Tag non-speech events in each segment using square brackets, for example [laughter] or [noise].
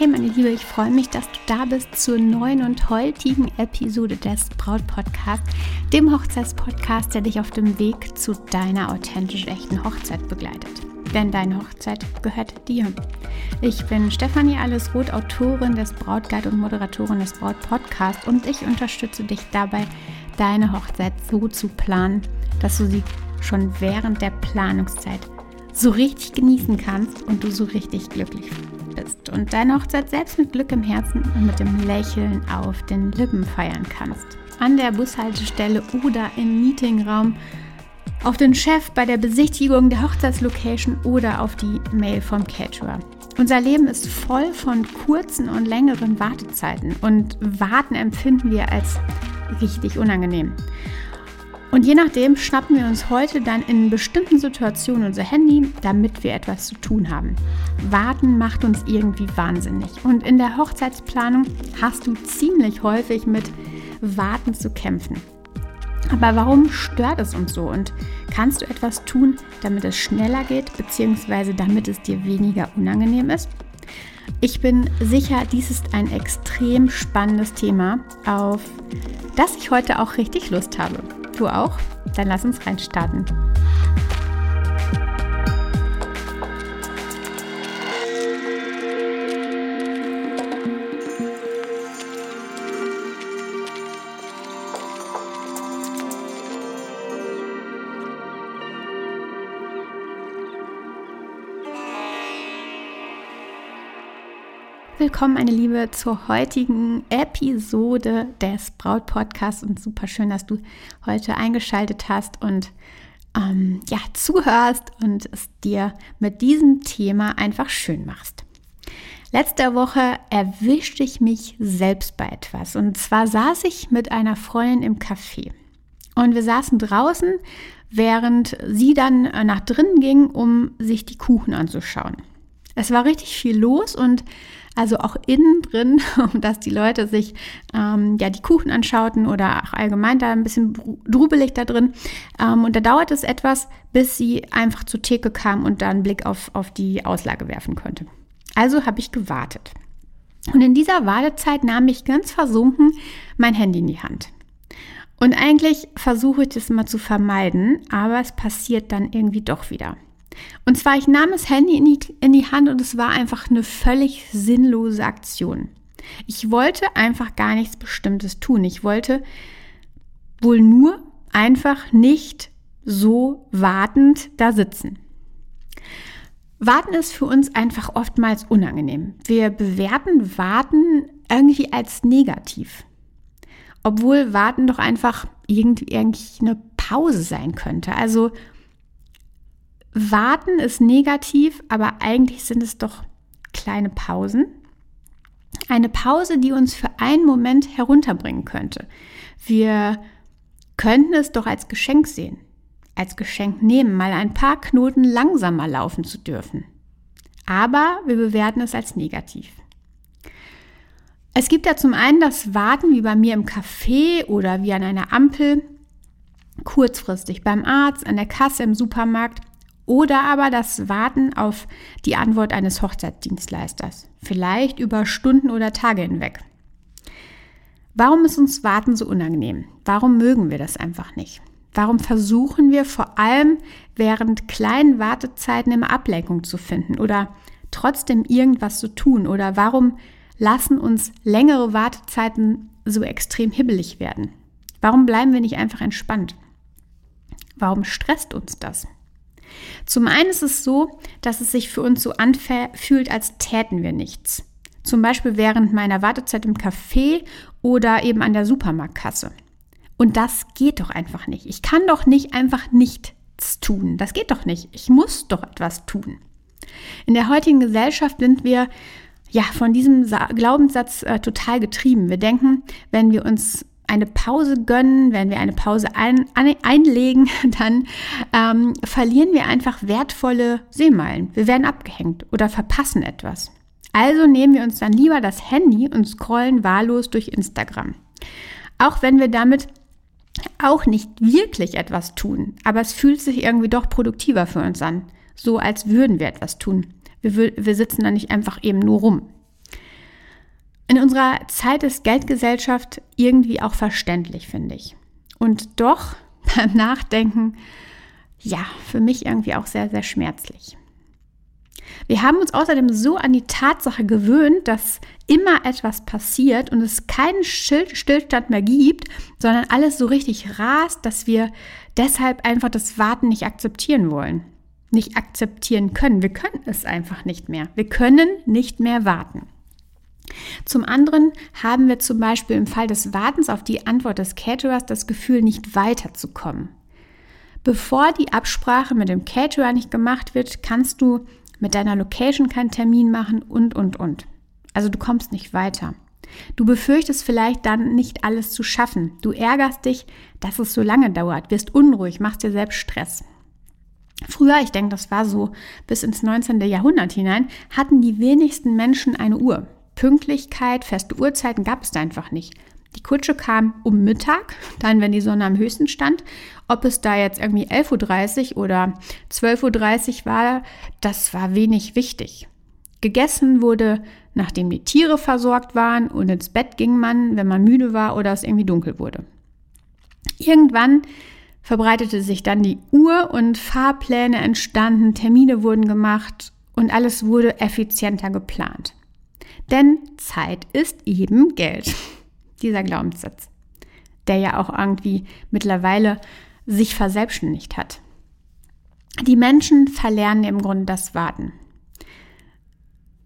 Hey meine Liebe, ich freue mich, dass du da bist zur neuen und heutigen Episode des Braut Podcast, dem Hochzeitspodcast, der dich auf dem Weg zu deiner authentisch echten Hochzeit begleitet. Denn deine Hochzeit gehört dir. Ich bin Stefanie Allesroth, Autorin des Brautguide und Moderatorin des Braut Podcast und ich unterstütze dich dabei, deine Hochzeit so zu planen, dass du sie schon während der Planungszeit so richtig genießen kannst und du so richtig glücklich bist und deine Hochzeit selbst mit Glück im Herzen und mit dem Lächeln auf den Lippen feiern kannst. An der Bushaltestelle oder im Meetingraum, auf den Chef bei der Besichtigung der Hochzeitslocation oder auf die Mail vom Caterer. Unser Leben ist voll von kurzen und längeren Wartezeiten und Warten empfinden wir als richtig unangenehm. Und je nachdem schnappen wir uns heute dann in bestimmten Situationen unser Handy, damit wir etwas zu tun haben. Warten macht uns irgendwie wahnsinnig. Und in der Hochzeitsplanung hast du ziemlich häufig mit Warten zu kämpfen. Aber warum stört es uns so? Und kannst du etwas tun, damit es schneller geht, beziehungsweise damit es dir weniger unangenehm ist? Ich bin sicher, dies ist ein extrem spannendes Thema, auf das ich heute auch richtig Lust habe. Du auch? Dann lass uns reinstarten. Willkommen, meine Liebe, zur heutigen Episode des Braut Podcasts und super schön, dass du heute eingeschaltet hast und ähm, ja zuhörst und es dir mit diesem Thema einfach schön machst. Letzte Woche erwischte ich mich selbst bei etwas und zwar saß ich mit einer Freundin im Café und wir saßen draußen, während sie dann nach drinnen ging, um sich die Kuchen anzuschauen. Es war richtig viel los und also auch innen drin, [laughs] dass die Leute sich ähm, ja die Kuchen anschauten oder auch allgemein da ein bisschen drubelig da drin. Ähm, und da dauert es etwas, bis sie einfach zur Theke kam und da einen Blick auf, auf die Auslage werfen konnte. Also habe ich gewartet. Und in dieser Wartezeit nahm ich ganz versunken mein Handy in die Hand. Und eigentlich versuche ich das immer zu vermeiden, aber es passiert dann irgendwie doch wieder. Und zwar, ich nahm das Handy in die, in die Hand und es war einfach eine völlig sinnlose Aktion. Ich wollte einfach gar nichts Bestimmtes tun. Ich wollte wohl nur einfach nicht so wartend da sitzen. Warten ist für uns einfach oftmals unangenehm. Wir bewerten Warten irgendwie als negativ. Obwohl Warten doch einfach irgendwie, irgendwie eine Pause sein könnte. Also Warten ist negativ, aber eigentlich sind es doch kleine Pausen. Eine Pause, die uns für einen Moment herunterbringen könnte. Wir könnten es doch als Geschenk sehen, als Geschenk nehmen, mal ein paar Knoten langsamer laufen zu dürfen. Aber wir bewerten es als negativ. Es gibt ja zum einen das Warten wie bei mir im Café oder wie an einer Ampel, kurzfristig beim Arzt, an der Kasse im Supermarkt oder aber das Warten auf die Antwort eines Hochzeitsdienstleisters, vielleicht über Stunden oder Tage hinweg. Warum ist uns Warten so unangenehm? Warum mögen wir das einfach nicht? Warum versuchen wir vor allem während kleinen Wartezeiten immer Ablenkung zu finden oder trotzdem irgendwas zu tun? Oder warum lassen uns längere Wartezeiten so extrem hibbelig werden? Warum bleiben wir nicht einfach entspannt? Warum stresst uns das? Zum einen ist es so, dass es sich für uns so anfühlt, als täten wir nichts. Zum Beispiel während meiner Wartezeit im Café oder eben an der Supermarktkasse. Und das geht doch einfach nicht. Ich kann doch nicht einfach nichts tun. Das geht doch nicht. Ich muss doch etwas tun. In der heutigen Gesellschaft sind wir ja von diesem Glaubenssatz äh, total getrieben. Wir denken, wenn wir uns eine Pause gönnen, wenn wir eine Pause ein, ein, einlegen, [laughs] dann ähm, verlieren wir einfach wertvolle Seemeilen. Wir werden abgehängt oder verpassen etwas. Also nehmen wir uns dann lieber das Handy und scrollen wahllos durch Instagram. Auch wenn wir damit auch nicht wirklich etwas tun, aber es fühlt sich irgendwie doch produktiver für uns an. So als würden wir etwas tun. Wir, wir sitzen da nicht einfach eben nur rum. In unserer Zeit ist Geldgesellschaft irgendwie auch verständlich, finde ich. Und doch [laughs] beim Nachdenken, ja, für mich irgendwie auch sehr, sehr schmerzlich. Wir haben uns außerdem so an die Tatsache gewöhnt, dass immer etwas passiert und es keinen Stillstand mehr gibt, sondern alles so richtig rast, dass wir deshalb einfach das Warten nicht akzeptieren wollen. Nicht akzeptieren können. Wir können es einfach nicht mehr. Wir können nicht mehr warten. Zum anderen haben wir zum Beispiel im Fall des Wartens auf die Antwort des Caterers das Gefühl, nicht weiterzukommen. Bevor die Absprache mit dem Caterer nicht gemacht wird, kannst du mit deiner Location keinen Termin machen und, und, und. Also du kommst nicht weiter. Du befürchtest vielleicht dann nicht alles zu schaffen. Du ärgerst dich, dass es so lange dauert, wirst unruhig, machst dir selbst Stress. Früher, ich denke, das war so bis ins 19. Jahrhundert hinein, hatten die wenigsten Menschen eine Uhr. Pünktlichkeit, feste Uhrzeiten gab es da einfach nicht. Die Kutsche kam um Mittag, dann, wenn die Sonne am höchsten stand. Ob es da jetzt irgendwie 11.30 Uhr oder 12.30 Uhr war, das war wenig wichtig. Gegessen wurde, nachdem die Tiere versorgt waren und ins Bett ging man, wenn man müde war oder es irgendwie dunkel wurde. Irgendwann verbreitete sich dann die Uhr und Fahrpläne entstanden, Termine wurden gemacht und alles wurde effizienter geplant. Denn Zeit ist eben Geld [laughs] dieser Glaubenssatz, der ja auch irgendwie mittlerweile sich verselbstständigt hat. Die Menschen verlernen im Grunde das Warten.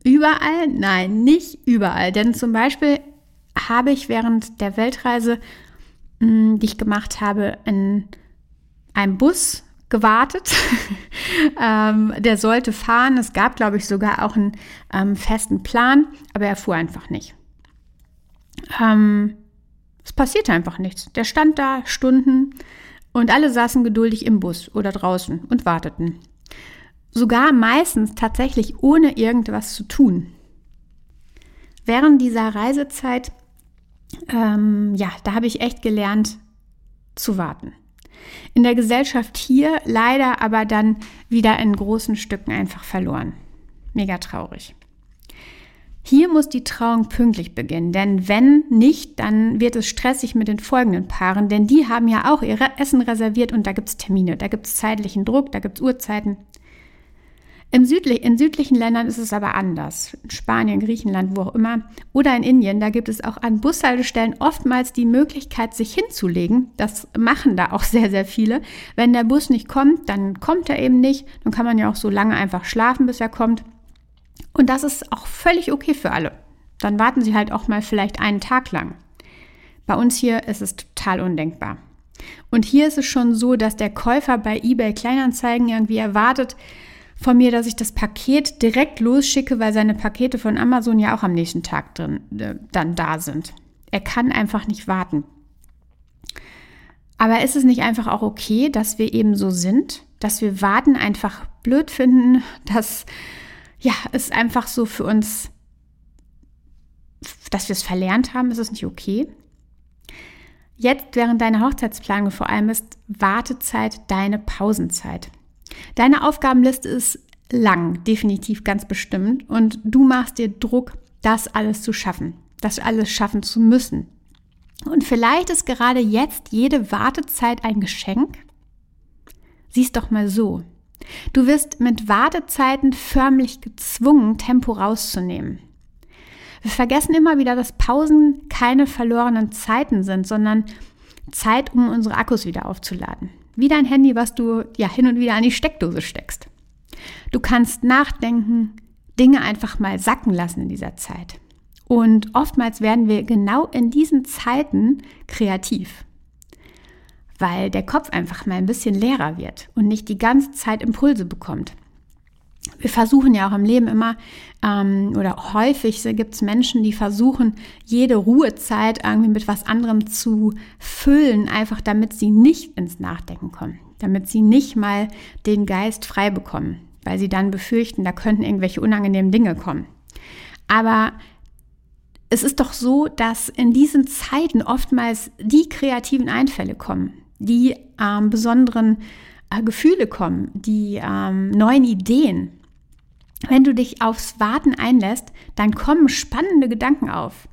Überall? Nein, nicht überall. Denn zum Beispiel habe ich während der Weltreise, hm, die ich gemacht habe, in einem Bus gewartet. [laughs] ähm, der sollte fahren. Es gab, glaube ich, sogar auch einen ähm, festen Plan, aber er fuhr einfach nicht. Ähm, es passierte einfach nichts. Der stand da Stunden und alle saßen geduldig im Bus oder draußen und warteten. Sogar meistens tatsächlich ohne irgendwas zu tun. Während dieser Reisezeit, ähm, ja, da habe ich echt gelernt zu warten. In der Gesellschaft hier leider aber dann wieder in großen Stücken einfach verloren. Mega traurig. Hier muss die Trauung pünktlich beginnen, denn wenn nicht, dann wird es stressig mit den folgenden Paaren, denn die haben ja auch ihr Essen reserviert und da gibt es Termine, da gibt es zeitlichen Druck, da gibt es Uhrzeiten. Im Südlich, in südlichen Ländern ist es aber anders. In Spanien, Griechenland, wo auch immer. Oder in Indien, da gibt es auch an Bushaltestellen oftmals die Möglichkeit, sich hinzulegen. Das machen da auch [laughs] sehr, sehr viele. Wenn der Bus nicht kommt, dann kommt er eben nicht. Dann kann man ja auch so lange einfach schlafen, bis er kommt. Und das ist auch völlig okay für alle. Dann warten sie halt auch mal vielleicht einen Tag lang. Bei uns hier ist es total undenkbar. Und hier ist es schon so, dass der Käufer bei eBay Kleinanzeigen irgendwie erwartet von mir, dass ich das Paket direkt losschicke, weil seine Pakete von Amazon ja auch am nächsten Tag drin äh, dann da sind. Er kann einfach nicht warten. Aber ist es nicht einfach auch okay, dass wir eben so sind, dass wir warten einfach blöd finden, [laughs] dass ja, ist einfach so für uns, dass wir es verlernt haben, ist es nicht okay. Jetzt während deiner Hochzeitsplanung vor allem ist Wartezeit deine Pausenzeit. Deine Aufgabenliste ist lang, definitiv ganz bestimmt. Und du machst dir Druck, das alles zu schaffen, das alles schaffen zu müssen. Und vielleicht ist gerade jetzt jede Wartezeit ein Geschenk. Sieh's doch mal so. Du wirst mit Wartezeiten förmlich gezwungen, Tempo rauszunehmen. Wir vergessen immer wieder, dass Pausen keine verlorenen Zeiten sind, sondern Zeit, um unsere Akkus wieder aufzuladen. Wie dein Handy, was du ja hin und wieder an die Steckdose steckst. Du kannst nachdenken, Dinge einfach mal sacken lassen in dieser Zeit. Und oftmals werden wir genau in diesen Zeiten kreativ weil der Kopf einfach mal ein bisschen leerer wird und nicht die ganze Zeit Impulse bekommt. Wir versuchen ja auch im Leben immer, ähm, oder häufig gibt es Menschen, die versuchen, jede Ruhezeit irgendwie mit was anderem zu füllen, einfach damit sie nicht ins Nachdenken kommen, damit sie nicht mal den Geist frei bekommen, weil sie dann befürchten, da könnten irgendwelche unangenehmen Dinge kommen. Aber es ist doch so, dass in diesen Zeiten oftmals die kreativen Einfälle kommen die ähm, besonderen äh, Gefühle kommen, die ähm, neuen Ideen. Wenn du dich aufs Warten einlässt, dann kommen spannende Gedanken auf.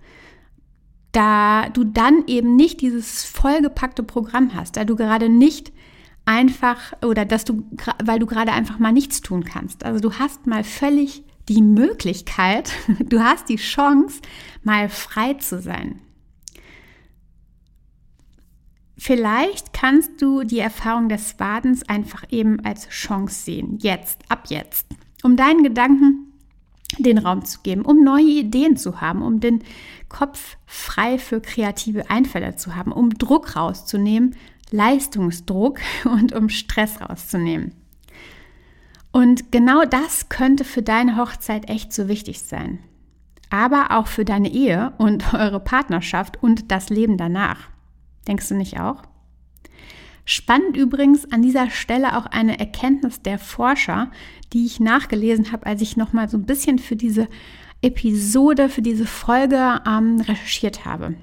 da du dann eben nicht dieses vollgepackte Programm hast, da du gerade nicht einfach oder dass du, weil du gerade einfach mal nichts tun kannst. Also du hast mal völlig die Möglichkeit, [laughs] du hast die Chance, mal frei zu sein. Vielleicht kannst du die Erfahrung des Wadens einfach eben als Chance sehen, jetzt, ab jetzt, um deinen Gedanken den Raum zu geben, um neue Ideen zu haben, um den Kopf frei für kreative Einfälle zu haben, um Druck rauszunehmen, Leistungsdruck [laughs] und um Stress rauszunehmen. Und genau das könnte für deine Hochzeit echt so wichtig sein. Aber auch für deine Ehe und [laughs] eure Partnerschaft und das Leben danach. Denkst du nicht auch? Spannend übrigens an dieser Stelle auch eine Erkenntnis der Forscher, die ich nachgelesen habe, als ich nochmal so ein bisschen für diese Episode, für diese Folge ähm, recherchiert habe.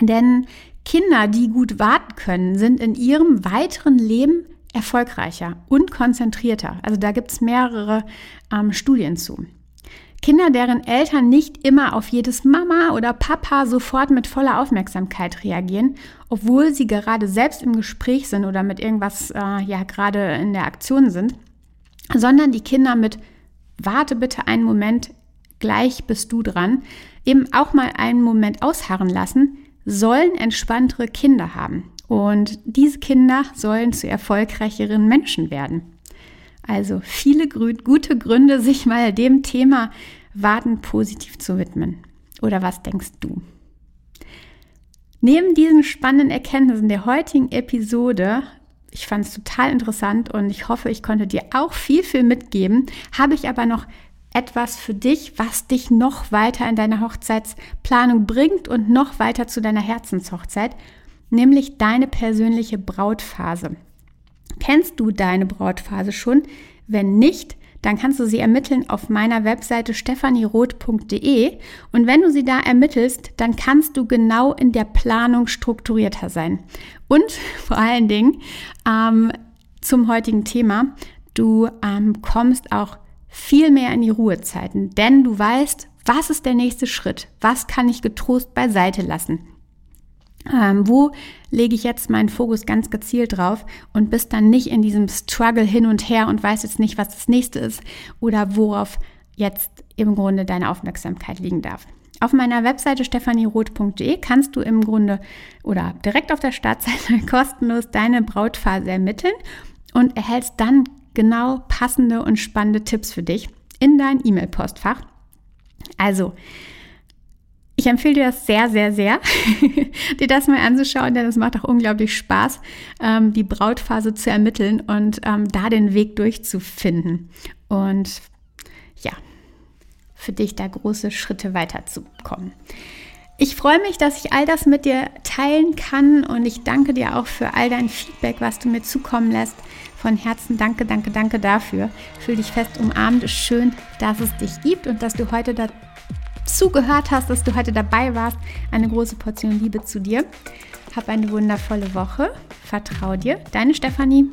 Denn Kinder, die gut warten können, sind in ihrem weiteren Leben erfolgreicher und konzentrierter. Also da gibt es mehrere ähm, Studien zu. Kinder, deren Eltern nicht immer auf jedes Mama oder Papa sofort mit voller Aufmerksamkeit reagieren, obwohl sie gerade selbst im Gespräch sind oder mit irgendwas äh, ja gerade in der Aktion sind, sondern die Kinder mit Warte bitte einen Moment, gleich bist du dran, eben auch mal einen Moment ausharren lassen, sollen entspanntere Kinder haben. Und diese Kinder sollen zu erfolgreicheren Menschen werden. Also viele gute Gründe, sich mal dem Thema Warten positiv zu widmen. Oder was denkst du? Neben diesen spannenden Erkenntnissen der heutigen Episode, ich fand es total interessant und ich hoffe, ich konnte dir auch viel, viel mitgeben, habe ich aber noch etwas für dich, was dich noch weiter in deiner Hochzeitsplanung bringt und noch weiter zu deiner Herzenshochzeit, nämlich deine persönliche Brautphase. Kennst du deine Brautphase schon? Wenn nicht, dann kannst du sie ermitteln auf meiner Webseite stephanieroth.de und wenn du sie da ermittelst, dann kannst du genau in der Planung strukturierter sein. Und [laughs] vor allen Dingen ähm, zum heutigen Thema, du ähm, kommst auch viel mehr in die Ruhezeiten, denn du weißt, was ist der nächste Schritt? Was kann ich getrost beiseite lassen? Ähm, wo lege ich jetzt meinen Fokus ganz gezielt drauf und bist dann nicht in diesem Struggle hin und her und weiß jetzt nicht, was das nächste ist oder worauf jetzt im Grunde deine Aufmerksamkeit liegen darf. Auf meiner Webseite stephanieroth.de kannst du im Grunde oder direkt auf der Startseite [laughs] kostenlos deine Brautphase ermitteln und erhältst dann genau passende und spannende Tipps für dich in dein E-Mail-Postfach. Also, ich empfehle dir das sehr, sehr, sehr, [laughs] dir das mal anzuschauen, denn es macht auch unglaublich Spaß, ähm, die Brautphase zu ermitteln und ähm, da den Weg durchzufinden. Und ja, für dich da große Schritte weiterzukommen. Ich freue mich, dass ich all das mit dir teilen kann und ich danke dir auch für all dein Feedback, was du mir zukommen lässt. Von Herzen danke, danke, danke dafür. Fühl dich fest umarmt. Schön, dass es dich gibt und dass du heute dazu gehört hast, dass du heute dabei warst. Eine große Portion Liebe zu dir. Hab eine wundervolle Woche. Vertrau dir. Deine Stefanie.